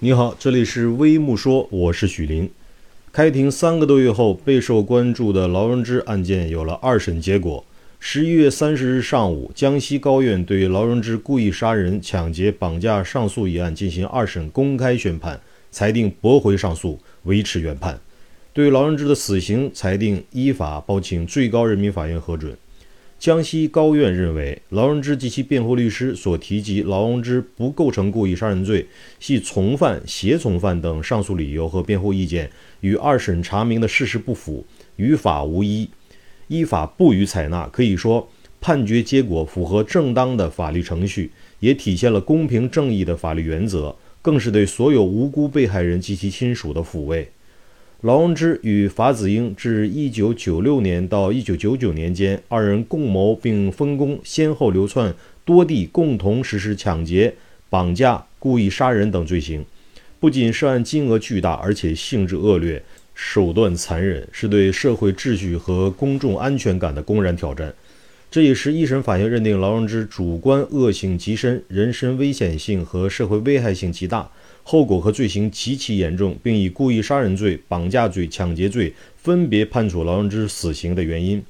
你好，这里是微木说，我是许林。开庭三个多月后，备受关注的劳荣枝案件有了二审结果。十一月三十日上午，江西高院对劳荣枝故意杀人、抢劫、绑架上诉一案进行二审公开宣判，裁定驳回上诉，维持原判。对劳荣枝的死刑裁定依法报请最高人民法院核准。江西高院认为，劳荣枝及其辩护律师所提及劳荣枝不构成故意杀人罪，系从犯、胁从犯等上诉理由和辩护意见与二审查明的事实不符，于法无依，依法不予采纳。可以说，判决结果符合正当的法律程序，也体现了公平正义的法律原则，更是对所有无辜被害人及其亲属的抚慰。劳荣枝与法子英至1996年到1999年间，二人共谋并分工，先后流窜多地，共同实施抢劫、绑架、故意杀人等罪行。不仅涉案金额巨大，而且性质恶劣，手段残忍，是对社会秩序和公众安全感的公然挑战。这也是一审法院认定劳荣枝主观恶性极深，人身危险性和社会危害性极大。后果和罪行极其严重，并以故意杀人罪、绑架罪、抢劫罪分别判处劳荣枝死刑的原因。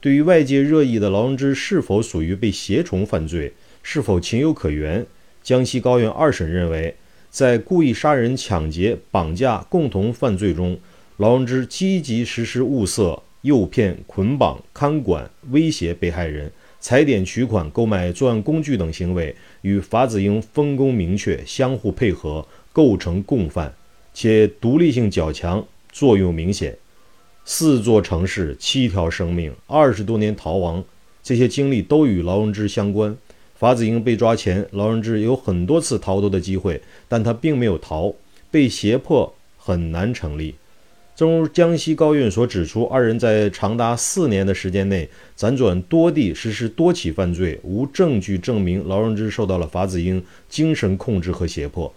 对于外界热议的劳荣枝是否属于被胁从犯罪，是否情有可原，江西高院二审认为，在故意杀人、抢劫、绑架共同犯罪中，劳荣枝积极实施物色、诱骗、捆绑、看管、威胁被害人。踩点取款、购买作案工具等行为与法子英分工明确、相互配合，构成共犯，且独立性较强、作用明显。四座城市、七条生命、二十多年逃亡，这些经历都与劳荣枝相关。法子英被抓前，劳荣枝有很多次逃脱的机会，但他并没有逃，被胁迫很难成立。正如江西高院所指出，二人在长达四年的时间内辗转多地实施多起犯罪，无证据证明劳荣枝受到了法子英精神控制和胁迫。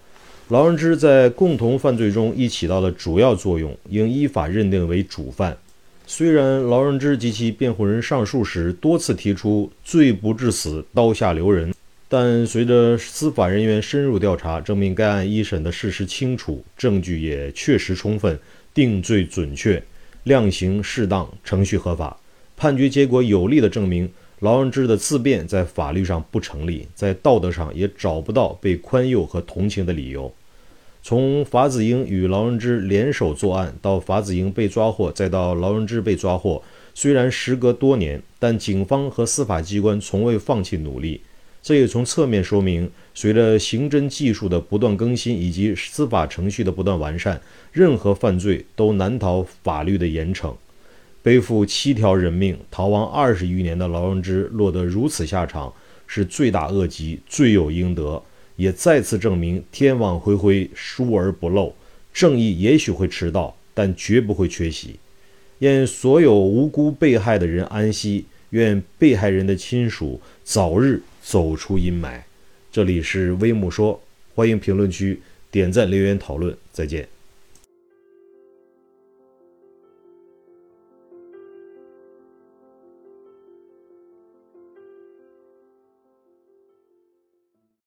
劳荣枝在共同犯罪中亦起到了主要作用，应依法认定为主犯。虽然劳荣枝及其辩护人上诉时多次提出“罪不至死，刀下留人”，但随着司法人员深入调查，证明该案一审的事实清楚，证据也确实充分。定罪准确，量刑适当，程序合法，判决结果有力的证明劳荣枝的自辩在法律上不成立，在道德上也找不到被宽宥和同情的理由。从法子英与劳荣枝联手作案到法子英被抓获，再到劳荣枝被抓获，虽然时隔多年，但警方和司法机关从未放弃努力。这也从侧面说明，随着刑侦技术的不断更新以及司法程序的不断完善，任何犯罪都难逃法律的严惩。背负七条人命、逃亡二十余年的劳荣枝落得如此下场，是罪大恶极、罪有应得，也再次证明天网恢恢，疏而不漏。正义也许会迟到，但绝不会缺席。愿所有无辜被害的人安息，愿被害人的亲属早日。走出阴霾。这里是微木说，欢迎评论区点赞留言讨论，再见。